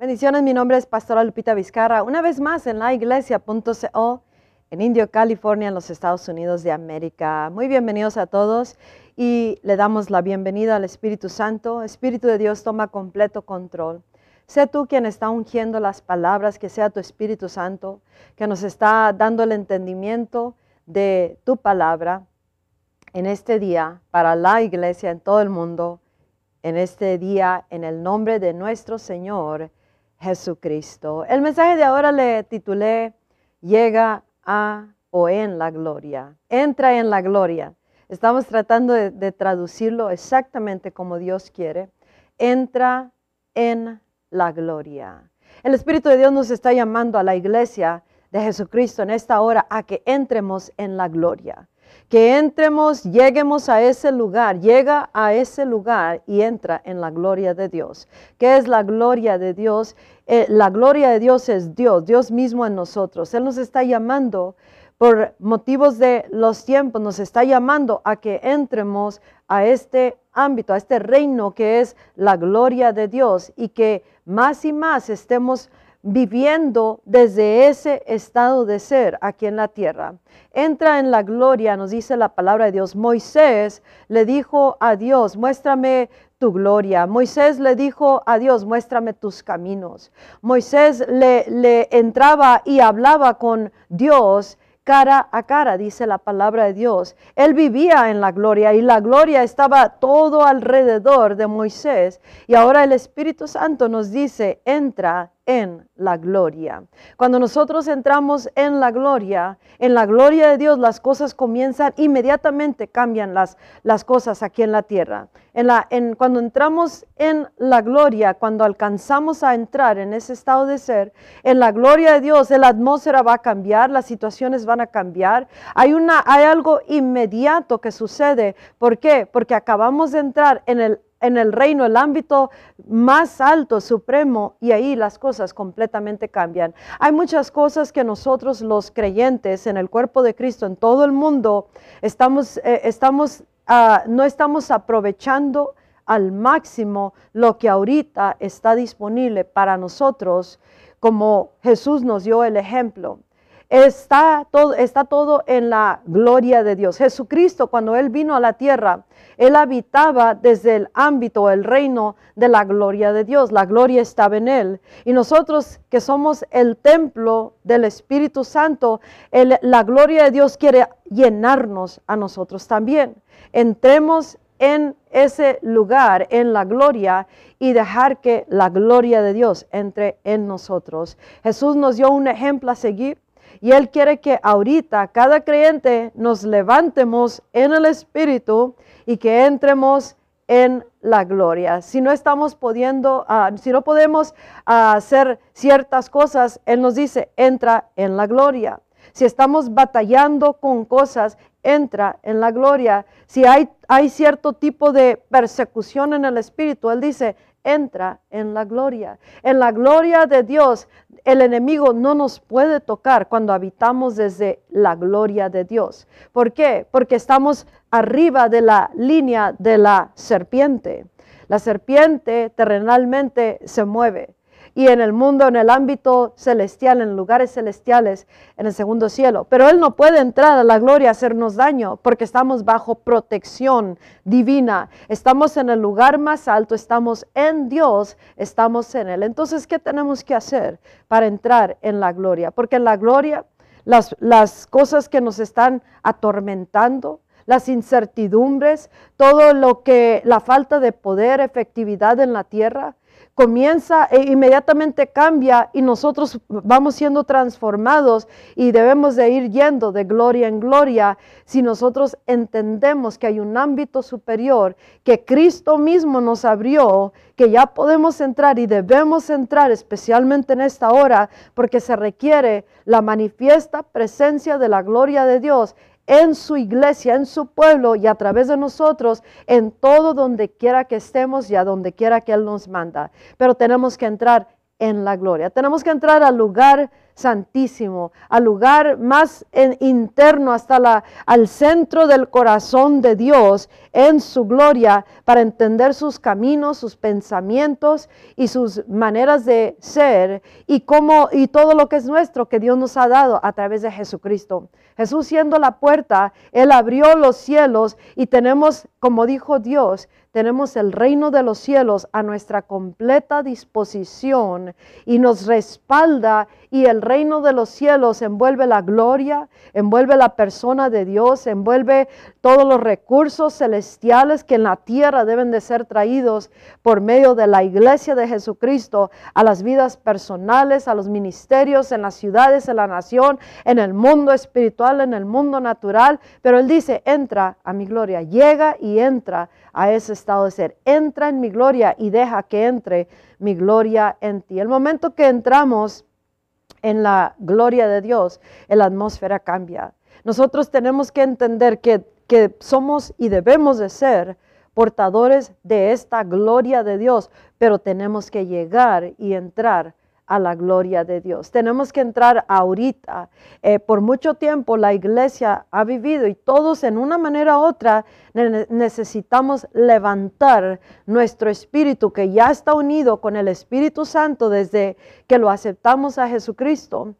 Bendiciones, mi nombre es Pastora Lupita Vizcarra, una vez más en la iglesia.co en Indio, California, en los Estados Unidos de América. Muy bienvenidos a todos y le damos la bienvenida al Espíritu Santo. Espíritu de Dios toma completo control. Sé tú quien está ungiendo las palabras, que sea tu Espíritu Santo, que nos está dando el entendimiento de tu palabra en este día para la iglesia en todo el mundo, en este día en el nombre de nuestro Señor Jesucristo. El mensaje de ahora le titulé Llega a o en la gloria. Entra en la gloria. Estamos tratando de, traducirlo exactamente como Dios quiere. Entra en la gloria. El Espíritu de Dios nos está llamando a la iglesia de Jesucristo en esta hora a que entremos en la gloria que entremos, lleguemos a ese lugar, llega a ese lugar y entra en la gloria de Dios. ¿Qué es la gloria de Dios? Eh, la gloria de Dios es Dios, Dios mismo en nosotros. Él nos está llamando por motivos de los tiempos, nos está llamando a que entremos a este ámbito, a este reino que es la gloria de Dios y que más y más estemos viviendo desde ese estado de ser aquí en la tierra. Entra en la gloria, nos dice la palabra de Dios. Moisés le dijo a Dios, muéstrame tu gloria. Moisés le dijo a Dios, muéstrame tus caminos. Moisés le, le entraba y hablaba con Dios cara a cara, dice la palabra de Dios. Él vivía en la gloria y la gloria estaba todo alrededor de Moisés. Y ahora el Espíritu Santo nos dice, entra en la gloria. Cuando nosotros entramos en la gloria, en la gloria de Dios, las cosas comienzan inmediatamente, cambian las, las cosas aquí en la tierra. En la, en, cuando entramos en la gloria, cuando alcanzamos a entrar en ese estado de ser, en la gloria de Dios, la atmósfera va a cambiar, las situaciones van a cambiar. Hay, una, hay algo inmediato que sucede. ¿Por qué? Porque acabamos de entrar en el en el reino, el ámbito más alto, supremo, y ahí las cosas completamente cambian. Hay muchas cosas que nosotros los creyentes en el cuerpo de Cristo, en todo el mundo, estamos, eh, estamos ah, no estamos aprovechando al máximo lo que ahorita está disponible para nosotros, como Jesús nos dio el ejemplo. Está todo, está todo en la gloria de Dios. Jesucristo, cuando Él vino a la tierra, Él habitaba desde el ámbito, el reino de la gloria de Dios. La gloria estaba en Él. Y nosotros que somos el templo del Espíritu Santo, la gloria de Dios quiere llenarnos a nosotros también. Entremos en ese lugar, en la gloria, y dejar que la gloria de Dios entre en nosotros. Jesús nos dio un ejemplo a seguir. Y Él quiere que ahorita cada creyente nos levantemos en el Espíritu y que entremos en la gloria. Si no estamos pudiendo, ah, si no podemos ah, hacer ciertas cosas, Él nos dice, entra en la gloria. Si estamos batallando con cosas, entra en la gloria. Si hay, hay cierto tipo de persecución en el Espíritu, Él dice, entra en la gloria. En la gloria de Dios, el enemigo no nos puede tocar cuando habitamos desde la gloria de Dios. ¿Por qué? Porque estamos arriba de la línea de la serpiente. La serpiente terrenalmente se mueve y en el mundo, en el ámbito celestial, en lugares celestiales, en el segundo cielo. Pero Él no puede entrar a la gloria a hacernos daño porque estamos bajo protección divina. Estamos en el lugar más alto, estamos en Dios, estamos en Él. Entonces, ¿qué tenemos que hacer para entrar en la gloria? Porque en la gloria, las, las cosas que nos están atormentando, las incertidumbres, todo lo que, la falta de poder, efectividad en la tierra, comienza e inmediatamente cambia y nosotros vamos siendo transformados y debemos de ir yendo de gloria en gloria si nosotros entendemos que hay un ámbito superior que Cristo mismo nos abrió, que ya podemos entrar y debemos entrar especialmente en esta hora porque se requiere la manifiesta presencia de la gloria de Dios en su iglesia, en su pueblo y a través de nosotros en todo donde quiera que estemos y a donde quiera que Él nos manda. Pero tenemos que entrar en la gloria. Tenemos que entrar al lugar santísimo, al lugar más interno, hasta al centro del corazón de Dios en su gloria, para entender sus caminos, sus pensamientos y sus maneras de ser y cómo y todo lo que es nuestro que Dios nos ha dado a través de Jesucristo. Jesús siendo la puerta, Él abrió los cielos y tenemos, como dijo Dios, tenemos el reino de los cielos a nuestra completa disposición y nos respalda y el reino de los cielos envuelve la gloria, envuelve la persona de Dios, envuelve todos los recursos celestiales que en la tierra deben de ser traídos por medio de la iglesia de Jesucristo a las vidas personales, a los ministerios, en las ciudades, en la nación, en el mundo espiritual, en el mundo natural. Pero Él dice, entra a mi gloria, llega y entra a ese estado de ser. Entra en mi gloria y deja que entre mi gloria en ti. El momento que entramos en la gloria de Dios, la atmósfera cambia. Nosotros tenemos que entender que, que somos y debemos de ser portadores de esta gloria de Dios, pero tenemos que llegar y entrar a la gloria de Dios. Tenemos que entrar ahorita. Eh, por mucho tiempo la iglesia ha vivido y todos en una manera u otra necesitamos levantar nuestro espíritu que ya está unido con el Espíritu Santo desde que lo aceptamos a Jesucristo.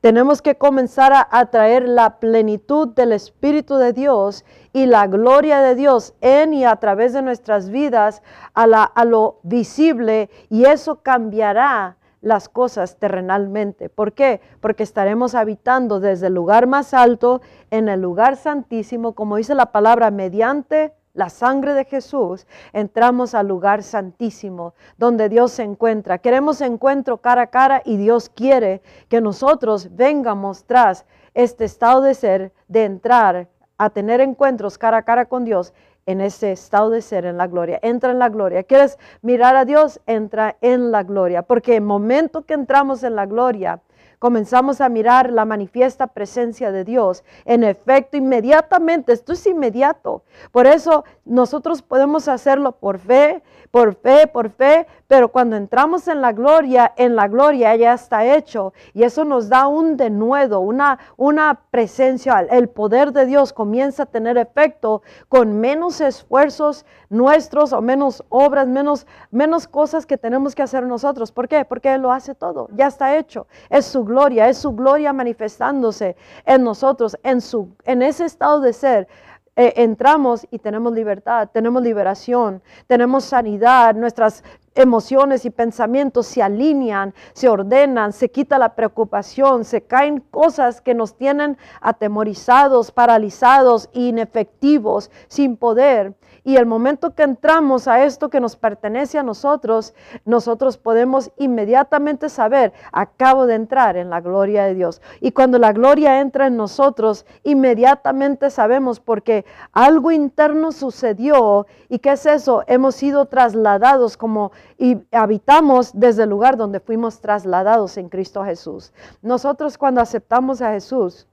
Tenemos que comenzar a atraer la plenitud del Espíritu de Dios y la gloria de Dios en y a través de nuestras vidas a, a lo visible y eso cambiará las cosas terrenalmente. ¿Por qué? Porque estaremos habitando desde el lugar más alto en el lugar santísimo, como dice la palabra, mediante la sangre de Jesús, entramos al lugar santísimo donde Dios se encuentra. Queremos encuentro cara a cara y Dios quiere que nosotros vengamos tras este estado de ser, de entrar a tener encuentros cara a cara con Dios en ese estado de ser en la gloria. Entra en la gloria. ¿Quieres mirar a Dios? Entra en la gloria. Porque el momento que entramos en la gloria, comenzamos a mirar la manifiesta presencia de Dios. En efecto, inmediatamente, esto es inmediato. Por eso nosotros podemos hacerlo por fe, por fe, por fe, pero cuando entramos en la gloria, en la gloria ya está hecho y eso nos da un denuedo, una, una presencia, el poder de Dios comienza a tener efecto con menos esfuerzos nuestros o menos obras, menos, menos cosas que tenemos que hacer nosotros. ¿Por qué? Porque Él lo hace todo, ya está hecho. Es su gloria, es su gloria manifestándose en nosotros, en, su, en ese estado de ser eh, entramos y tenemos libertad, tenemos liberación, tenemos sanidad, nuestras emociones y pensamientos se alinean, se ordenan, se quita la preocupación, se caen cosas que nos tienen atemorizados, paralizados, inefectivos, sin poder. Y el momento que entramos a esto que nos pertenece a nosotros, nosotros podemos inmediatamente saber, acabo de entrar en la gloria de Dios. Y cuando la gloria entra en nosotros, inmediatamente sabemos porque algo interno sucedió. ¿Y qué es eso? Hemos sido trasladados como y habitamos desde el lugar donde fuimos trasladados en Cristo Jesús. Nosotros cuando aceptamos a Jesús,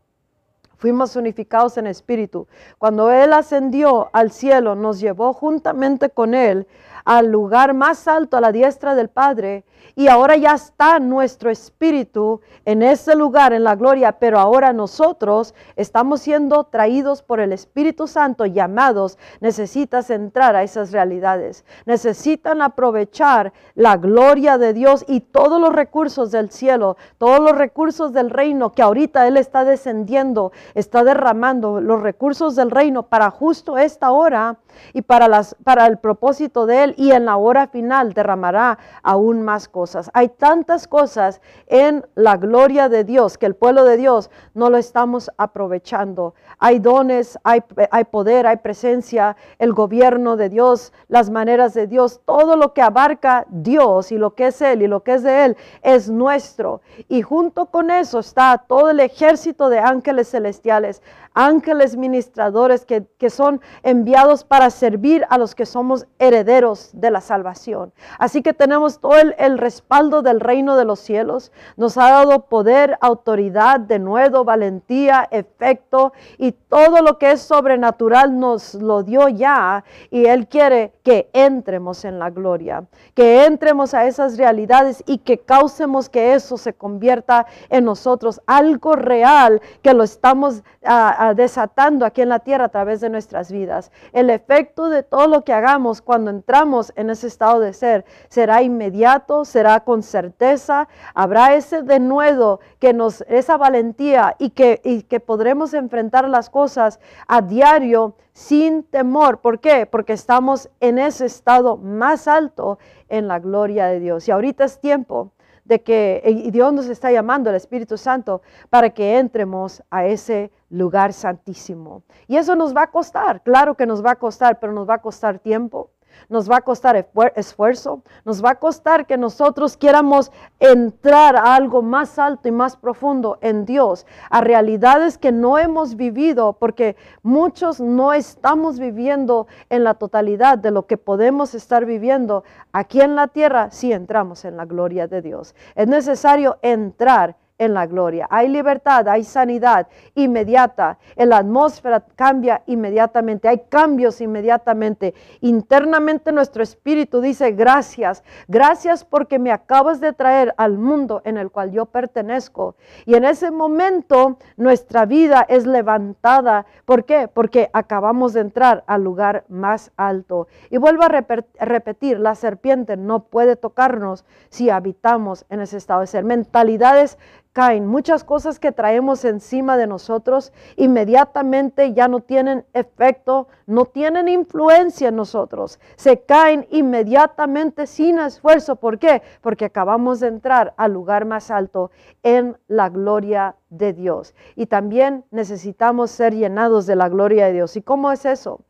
fuimos unificados en espíritu. Cuando Él ascendió al cielo, nos llevó juntamente con Él al lugar más alto, a la diestra del Padre, y ahora ya está nuestro espíritu en ese lugar, en la gloria, pero ahora nosotros estamos siendo traídos por el Espíritu Santo, llamados, necesitas entrar a esas realidades, necesitan aprovechar la gloria de Dios y todos los recursos del cielo, todos los recursos del reino que ahorita Él está descendiendo, está derramando los recursos del reino para justo esta hora y para, las, para el propósito de Él y en la hora final derramará aún más cosas. Hay tantas cosas en la gloria de Dios que el pueblo de Dios no lo estamos aprovechando. Hay dones, hay, hay poder, hay presencia, el gobierno de Dios, las maneras de Dios, todo lo que abarca Dios y lo que es Él y lo que es de Él es nuestro. Y junto con eso está todo el ejército de ángeles celestiales, ángeles ministradores que, que son enviados para para servir a los que somos herederos de la salvación. Así que tenemos todo el, respaldo del reino de los cielos. Nos ha dado poder, autoridad, de nuevo, valentía, efecto y todo lo que es sobrenatural nos lo dio ya y Él quiere que entremos en la gloria, que entremos a esas realidades y que causemos que eso se convierta en nosotros algo real que lo estamos ah, ah, desatando aquí en la tierra a través de nuestras vidas. El efecto de todo lo que hagamos cuando entramos en ese estado de ser será inmediato, será con certeza, habrá ese denuedo que nos, esa valentía y que, y que podremos enfrentar las cosas a diario sin temor. ¿Por qué? Porque estamos en ese estado más alto en la gloria de Dios. Y ahorita es tiempo de que y Dios nos está llamando, el Espíritu Santo, para que entremos a ese lugar santísimo. Y eso nos va a costar, claro que nos va a costar, pero nos va a costar tiempo, nos va a costar esfuerzo, nos va a costar que nosotros quieramos entrar a algo más alto y más profundo en Dios, a realidades que no hemos vivido, porque muchos no estamos viviendo en la totalidad de lo que podemos estar viviendo aquí en la tierra si entramos en la gloria de Dios. Es necesario entrar en la gloria. Hay libertad, hay sanidad inmediata. La atmósfera cambia inmediatamente, hay cambios inmediatamente. Internamente nuestro espíritu dice gracias, gracias porque me acabas de traer al mundo en el cual yo pertenezco. Y en ese momento nuestra vida es levantada. ¿Por qué? Porque acabamos de entrar al lugar más alto. Y vuelvo a repetir, la serpiente no puede tocarnos si habitamos en ese estado de ser. Mentalidades caen, muchas cosas que traemos encima de nosotros inmediatamente ya no tienen efecto, no tienen influencia en nosotros, se caen inmediatamente sin esfuerzo. ¿Por qué? Porque acabamos de entrar al lugar más alto en la gloria de Dios. Y también necesitamos ser llenados de la gloria de Dios. ¿Y cómo es eso?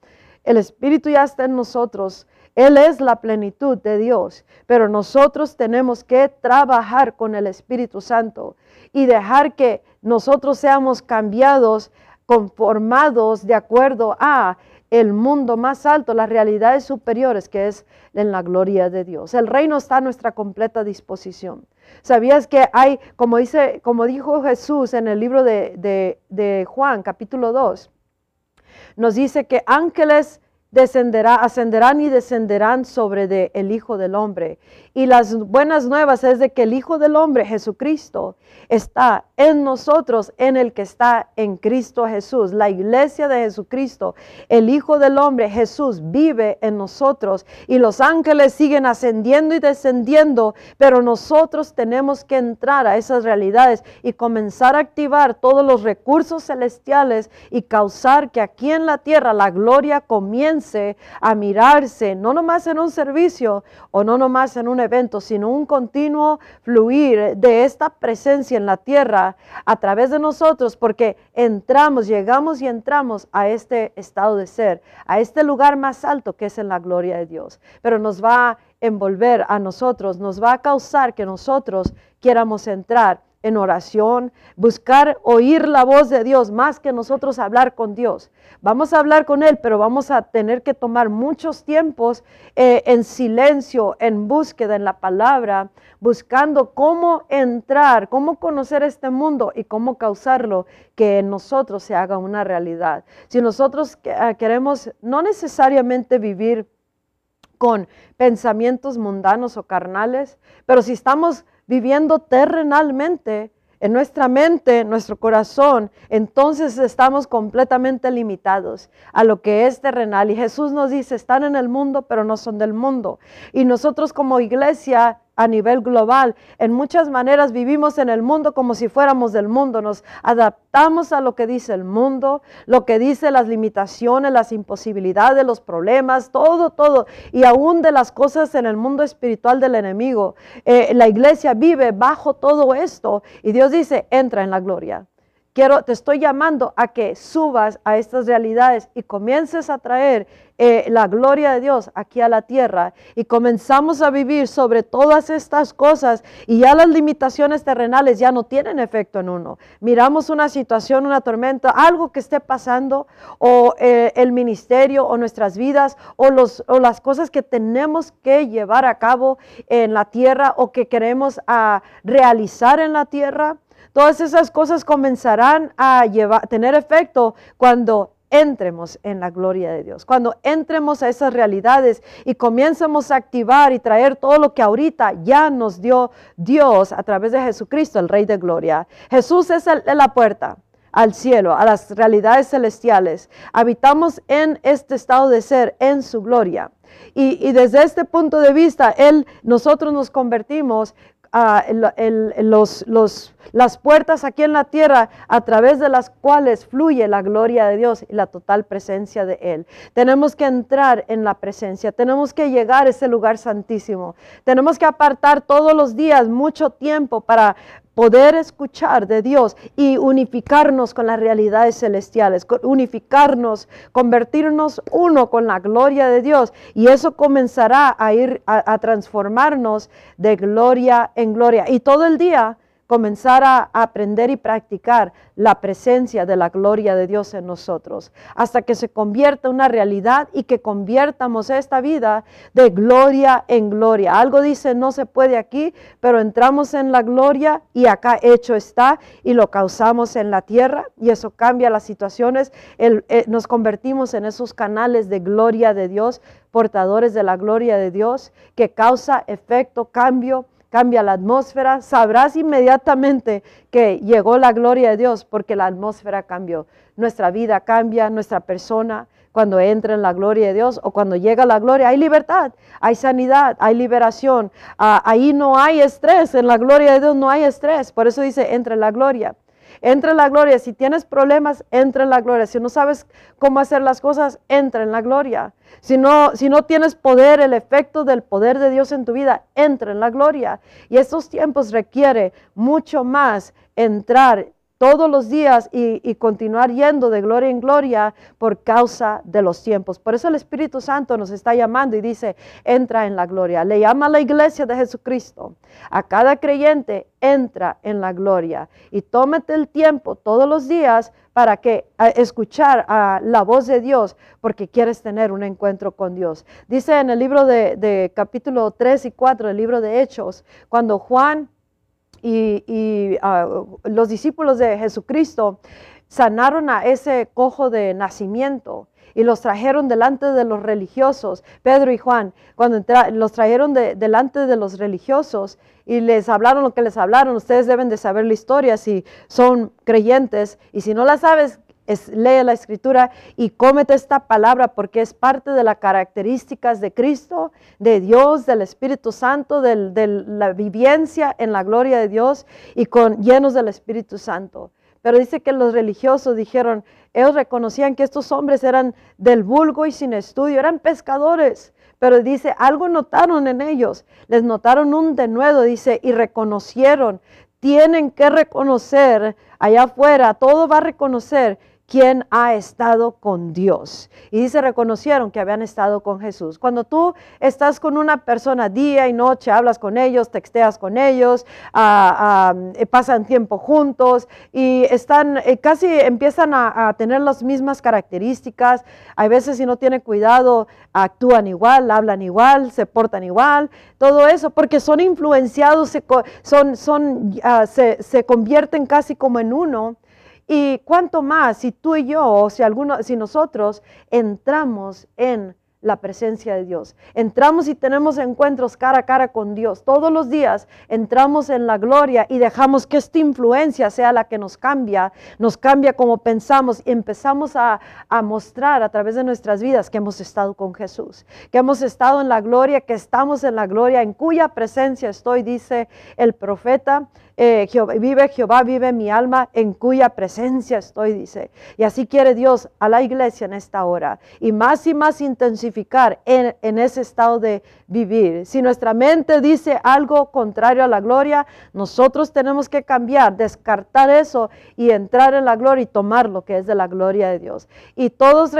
El Espíritu ya está en nosotros él es la plenitud de Dios, pero nosotros tenemos que trabajar con el Espíritu Santo y dejar que nosotros seamos cambiados, conformados de acuerdo a el mundo más alto, las realidades superiores que es en la gloria de Dios. El reino está a nuestra completa disposición. ¿Sabías que hay, como, dice, como dijo Jesús en el libro de, de, de Juan, capítulo 2, nos dice que ángeles descenderá, ascenderán y descenderán sobre de el Hijo del Hombre. Y las buenas nuevas es de que el Hijo del Hombre, Jesucristo, está en nosotros, en el que está en Cristo Jesús. La iglesia de Jesucristo, el Hijo del Hombre, Jesús, vive en nosotros. Y los ángeles siguen ascendiendo y descendiendo, pero nosotros tenemos que entrar a esas realidades y comenzar a activar todos los recursos celestiales y causar que aquí en la tierra la gloria comience a mirarse, no nomás en un servicio o no nomás en un sino un continuo fluir de esta presencia en la tierra a través de nosotros, porque entramos, llegamos y entramos a este estado de ser, a este lugar más alto que es en la gloria de Dios. Pero nos va a envolver a nosotros, nos va a causar que nosotros quieramos entrar en oración, buscar oír la voz de Dios más que nosotros hablar con Dios. Vamos a hablar con Él, pero vamos a tener que tomar muchos tiempos eh, en silencio, en búsqueda, en la palabra, buscando cómo entrar, cómo conocer este mundo y cómo causarlo que en nosotros se haga una realidad. Si nosotros eh, queremos no necesariamente vivir con pensamientos mundanos o carnales, pero si estamos viviendo terrenalmente, en nuestra mente, en nuestro corazón, entonces estamos completamente limitados a lo que es terrenal. Y Jesús nos dice, están en el mundo, pero no son del mundo. Y nosotros como iglesia a nivel global. En muchas maneras vivimos en el mundo como si fuéramos del mundo. Nos adaptamos a lo que dice el mundo, lo que dice las limitaciones, las imposibilidades, los problemas, todo, todo. Y aún de las cosas en el mundo espiritual del enemigo. Eh, la iglesia vive bajo todo esto y Dios dice, entra en la gloria. Quiero, te estoy llamando a que subas a estas realidades y comiences a traer eh, la gloria de Dios aquí a la tierra y comenzamos a vivir sobre todas estas cosas y ya las limitaciones terrenales ya no tienen efecto en uno. Miramos una situación, una tormenta, algo que esté pasando o eh, el ministerio o nuestras vidas o, los, o las cosas que tenemos que llevar a cabo en la tierra o que queremos ah, realizar en la tierra. Todas esas cosas comenzarán a llevar, tener efecto cuando entremos en la gloria de Dios, cuando entremos a esas realidades y comiencemos a activar y traer todo lo que ahorita ya nos dio Dios a través de Jesucristo, el Rey de Gloria. Jesús es la puerta al cielo, a las realidades celestiales. Habitamos en este estado de ser, en su gloria. Y, desde este punto de vista, Él, nosotros nos convertimos las puertas aquí en la tierra a través de las cuales fluye la gloria de Dios y la total presencia de Él. Tenemos que entrar en la presencia, tenemos que llegar a ese lugar santísimo, tenemos que apartar todos los días mucho tiempo para, poder escuchar de Dios y unificarnos con las realidades celestiales, unificarnos, convertirnos uno con la gloria de Dios. Y eso comenzará a ir a, transformarnos de gloria en gloria. Y todo el día comenzar a aprender y practicar la presencia de la gloria de Dios en nosotros, hasta que se convierta una realidad y que conviertamos esta vida de gloria en gloria. Algo dice no se puede aquí, pero entramos en la gloria y acá hecho está y lo causamos en la tierra y eso cambia las situaciones. Eh, nos convertimos en esos canales de gloria de Dios, portadores de la gloria de Dios, que causa efecto, cambio cambia la atmósfera, sabrás inmediatamente que llegó la gloria de Dios porque la atmósfera cambió. Nuestra vida cambia, nuestra persona, cuando entra en la gloria de Dios o cuando llega la gloria, hay libertad, hay sanidad, hay liberación. Ah, ahí no hay estrés, en la gloria de Dios no hay estrés. Por eso dice, entra en la gloria. Entra en la gloria. Si tienes problemas, entra en la gloria. Si no sabes cómo hacer las cosas, entra en la gloria. Si no, si no tienes poder, el efecto del poder de Dios en tu vida, entra en la gloria. Y estos tiempos requiere mucho más entrar todos los días y, continuar yendo de gloria en gloria por causa de los tiempos. Por eso el Espíritu Santo nos está llamando y dice, entra en la gloria. Le llama a la iglesia de Jesucristo. A cada creyente entra en la gloria y tómate el tiempo todos los días para que escuchar a la voz de Dios porque quieres tener un encuentro con Dios. Dice en el libro de, de capítulo 3 y 4 del libro de Hechos, cuando Juan y, ah, los discípulos de Jesucristo sanaron a ese cojo de nacimiento y los trajeron delante de los religiosos, Pedro y Juan, cuando los trajeron delante de los religiosos y les hablaron lo que les hablaron, ustedes deben de saber la historia si son creyentes y si no la sabes, lee la escritura y cómete esta palabra porque es parte de las características de Cristo, de Dios, del Espíritu Santo, de la vivencia en la gloria de Dios y con llenos del Espíritu Santo. Pero dice que los religiosos dijeron, ellos reconocían que estos hombres eran del vulgo y sin estudio, eran pescadores. Pero dice, algo notaron en ellos, les notaron un denuedo, dice, y reconocieron, tienen que reconocer allá afuera, todo va a reconocer quién ha estado con Dios. Y dice, reconocieron que habían estado con Jesús. Cuando tú estás con una persona día y noche, hablas con ellos, texteas con ellos, ah, ah, pasan tiempo juntos y están, eh, casi empiezan a, tener las mismas características. Hay veces si no tienen cuidado, actúan igual, hablan igual, se portan igual, todo eso, porque son influenciados, son, ah, se convierten casi como en uno. Y cuánto más si tú y yo, o si, alguno, si nosotros entramos en la presencia de Dios. Entramos y tenemos encuentros cara a cara con Dios. Todos los días entramos en la gloria y dejamos que esta influencia sea la que nos cambia, nos cambia como pensamos y empezamos a, a, mostrar a través de nuestras vidas que hemos estado con Jesús, que hemos estado en la gloria, que estamos en la gloria, en cuya presencia estoy, dice el profeta. Eh, vive Jehová, vive mi alma, en cuya presencia estoy, dice. Y así quiere Dios a la iglesia en esta hora. Y más y más intensificar en, en, ese estado de vivir. Si nuestra mente dice algo contrario a la gloria, nosotros tenemos que cambiar, descartar eso y entrar en la gloria y tomar lo que es de la gloria de Dios. Y todos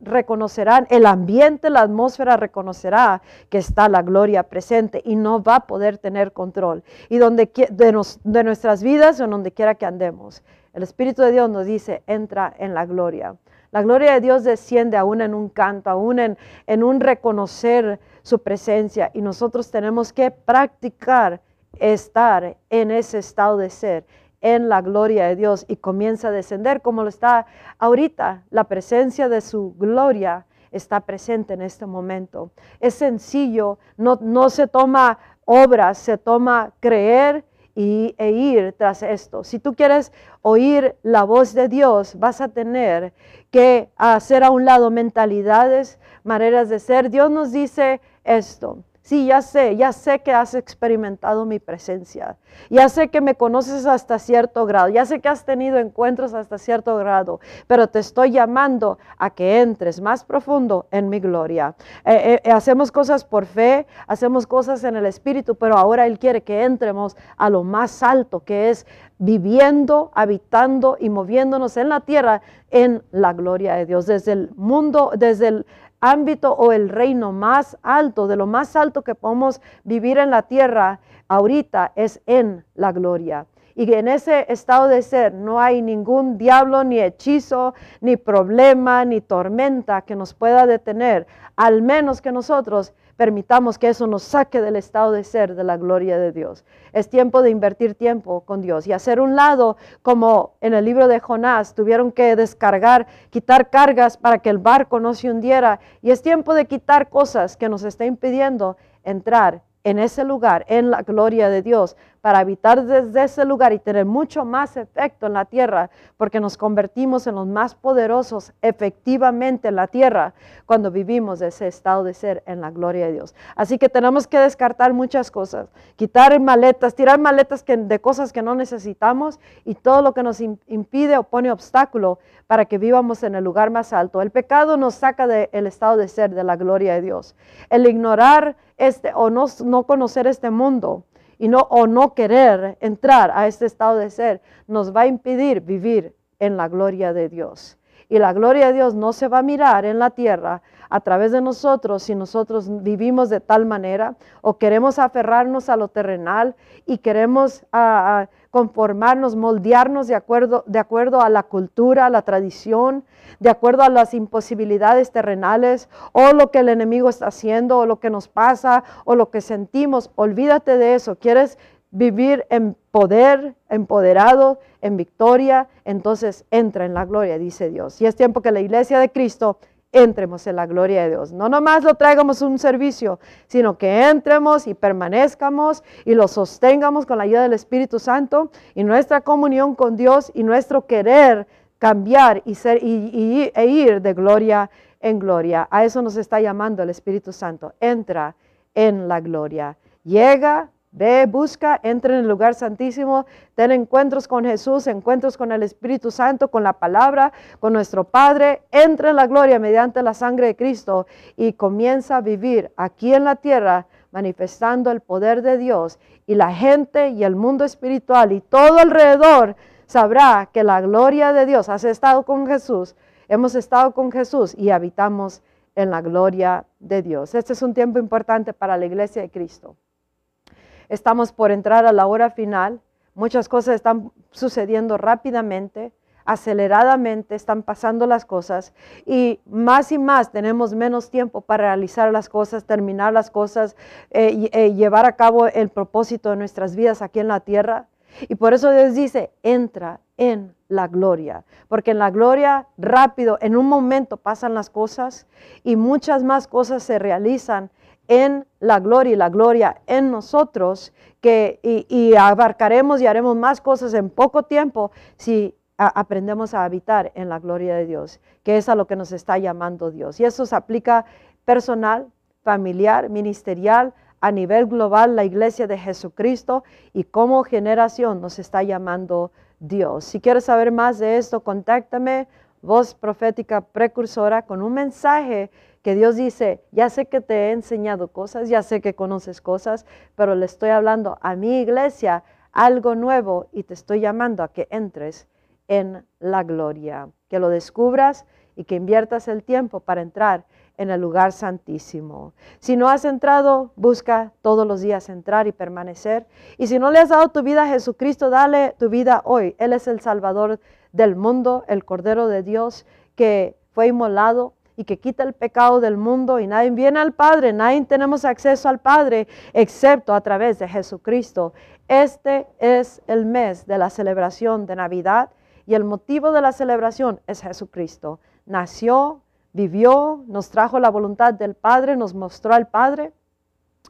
reconocerán, el ambiente, la atmósfera reconocerá que está la gloria presente y no va a poder tener control. Y donde, de, de nuestras vidas o donde quiera que andemos. El Espíritu de Dios nos dice, entra en la gloria. La gloria de Dios desciende aún en un canto, aún en, en un reconocer su presencia y nosotros tenemos que practicar estar en ese estado de ser, en la gloria de Dios y comienza a descender como lo está ahorita. La presencia de su gloria está presente en este momento. Es sencillo, no, no se toma obras, se toma creer y, e ir tras esto. Si tú quieres oír la voz de Dios, vas a tener que hacer a un lado mentalidades, maneras de ser. Dios nos dice esto. Sí, ya sé, ya sé que has experimentado mi presencia. Ya sé que me conoces hasta cierto grado. Ya sé que has tenido encuentros hasta cierto grado. Pero te estoy llamando a que entres más profundo en mi gloria. Eh, eh, hacemos cosas por fe, hacemos cosas en el Espíritu, pero ahora Él quiere que entremos a lo más alto, que es viviendo, habitando y moviéndonos en la tierra en la gloria de Dios. Desde el mundo, desde el ámbito o el reino más alto, de lo más alto que podemos vivir en la tierra ahorita es en la gloria. Y en ese estado de ser no hay ningún diablo, ni hechizo, ni problema, ni tormenta que nos pueda detener, al menos que nosotros permitamos que eso nos saque del estado de ser de la gloria de Dios. Es tiempo de invertir tiempo con Dios y hacer un lado, como en el libro de Jonás, tuvieron que descargar, quitar cargas para que el barco no se hundiera. Y es tiempo de quitar cosas que nos está impidiendo entrar en ese lugar, en la gloria de Dios, para habitar desde ese lugar y tener mucho más efecto en la tierra, porque nos convertimos en los más poderosos efectivamente en la tierra cuando vivimos ese estado de ser en la gloria de Dios. Así que tenemos que descartar muchas cosas, quitar maletas, tirar maletas de cosas que no necesitamos y todo lo que nos impide o pone obstáculo para que vivamos en el lugar más alto. El pecado nos saca del estado de ser, de la gloria de Dios. El ignorar este o no, no conocer este mundo y no, o no querer entrar a este estado de ser nos va a impedir vivir en la gloria de Dios. Y la gloria de Dios no se va a mirar en la tierra a través de nosotros si nosotros vivimos de tal manera o queremos aferrarnos a lo terrenal y queremos conformarnos, moldearnos de acuerdo, de acuerdo a la cultura, a la tradición, de acuerdo a las imposibilidades terrenales o lo que el enemigo está haciendo o lo que nos pasa o lo que sentimos. Olvídate de eso. ¿Quieres vivir en poder, empoderado, en victoria? Entonces entra en la gloria, dice Dios. Y es tiempo que la iglesia de Cristo entremos en la gloria de Dios. No nomás lo traigamos un servicio, sino que entremos y permanezcamos y lo sostengamos con la ayuda del Espíritu Santo y nuestra comunión con Dios y nuestro querer cambiar y, ser, y, e ir de gloria en gloria. A eso nos está llamando el Espíritu Santo. Entra en la gloria. Llega, ve, busca, entra en el lugar santísimo, ten encuentros con Jesús, encuentros con el Espíritu Santo, con la palabra, con nuestro Padre. Entra en la gloria mediante la sangre de Cristo y comienza a vivir aquí en la tierra manifestando el poder de Dios y la gente y el mundo espiritual y todo alrededor sabrá que la gloria de Dios, has estado con Jesús, hemos estado con Jesús y habitamos en la gloria de Dios. Este es un tiempo importante para la iglesia de Cristo. Estamos por entrar a la hora final. Muchas cosas están sucediendo rápidamente, aceleradamente, están pasando las cosas y más y más tenemos menos tiempo para realizar las cosas, terminar las cosas, eh, eh, llevar a cabo el propósito de nuestras vidas aquí en la tierra. Y por eso Dios dice, entra en la gloria, porque en la gloria rápido, en un momento pasan las cosas y muchas más cosas se realizan en la gloria y la gloria en nosotros, que, y, abarcaremos y haremos más cosas en poco tiempo si aprendemos a habitar en la gloria de Dios, que es a lo que nos está llamando Dios. Y eso se aplica personal, familiar, ministerial, a nivel global la iglesia de Jesucristo y como generación nos está llamando Dios. Si quieres saber más de esto, contáctame, voz profética precursora, con un mensaje que Dios dice, ya sé que te he enseñado cosas, ya sé que conoces cosas, pero le estoy hablando a mi iglesia algo nuevo y te estoy llamando a que entres en la gloria, que lo descubras y que inviertas el tiempo para entrar en el lugar santísimo. Si no has entrado, busca todos los días entrar y permanecer. Y si no le has dado tu vida a Jesucristo, dale tu vida hoy. Él es el Salvador del mundo, el Cordero de Dios que fue inmolado y que quita el pecado del mundo y nadie viene al Padre, nadie tenemos acceso al Padre excepto a través de Jesucristo. Este es el mes de la celebración de Navidad y el motivo de la celebración es Jesucristo. Nació, vivió, nos trajo la voluntad del Padre, nos mostró al Padre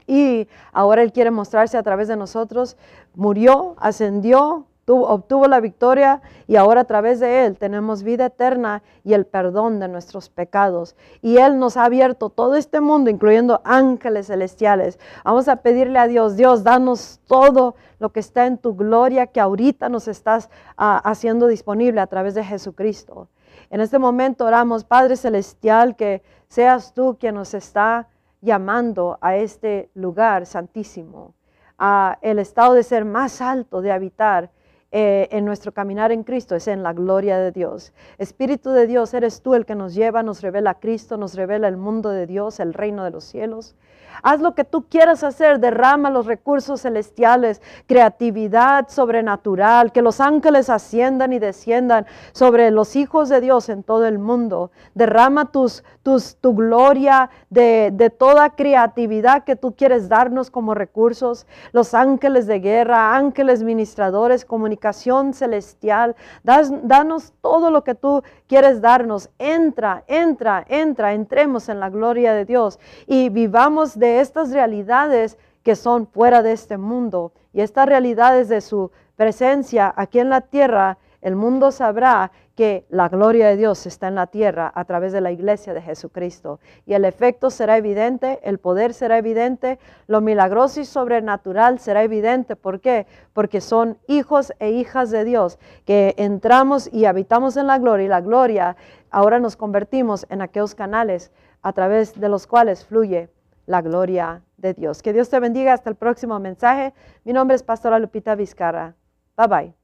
y ahora Él quiere mostrarse a través de nosotros. Murió, ascendió, obtuvo la victoria y ahora a través de Él tenemos vida eterna y el perdón de nuestros pecados. Y Él nos ha abierto todo este mundo, incluyendo ángeles celestiales. Vamos a pedirle a Dios, Dios, danos todo lo que está en tu gloria que ahorita nos estás ah, haciendo disponible a través de Jesucristo. En este momento oramos, Padre Celestial, que seas tú quien nos está llamando a este lugar santísimo, a el estado de ser más alto, de habitar eh, en nuestro caminar en Cristo es en la gloria de Dios. Espíritu de Dios, eres tú el que nos lleva, nos revela a Cristo, nos revela el mundo de Dios, el reino de los cielos. Haz lo que tú quieras hacer, derrama los recursos celestiales, creatividad sobrenatural, que los ángeles asciendan y desciendan sobre los hijos de Dios en todo el mundo. Derrama tus, tus, tu gloria de, de toda creatividad que tú quieres darnos como recursos. Los ángeles de guerra, ángeles ministradores, comunicadores celestial. danos todo lo que tú quieres darnos. Entra, entra, entra, entremos en la gloria de Dios y vivamos de estas realidades que son fuera de este mundo. Y estas realidades de su presencia aquí en la tierra, el mundo sabrá que la gloria de Dios está en la tierra a través de la iglesia de Jesucristo. Y el efecto será evidente, el poder será evidente, lo milagroso y sobrenatural será evidente. ¿Por qué? Porque son hijos e hijas de Dios que entramos y habitamos en la gloria y la gloria ahora nos convertimos en aquellos canales a través de los cuales fluye la gloria de Dios. Que Dios te bendiga hasta el próximo mensaje. Mi nombre es Pastora Lupita Vizcarra. Bye bye.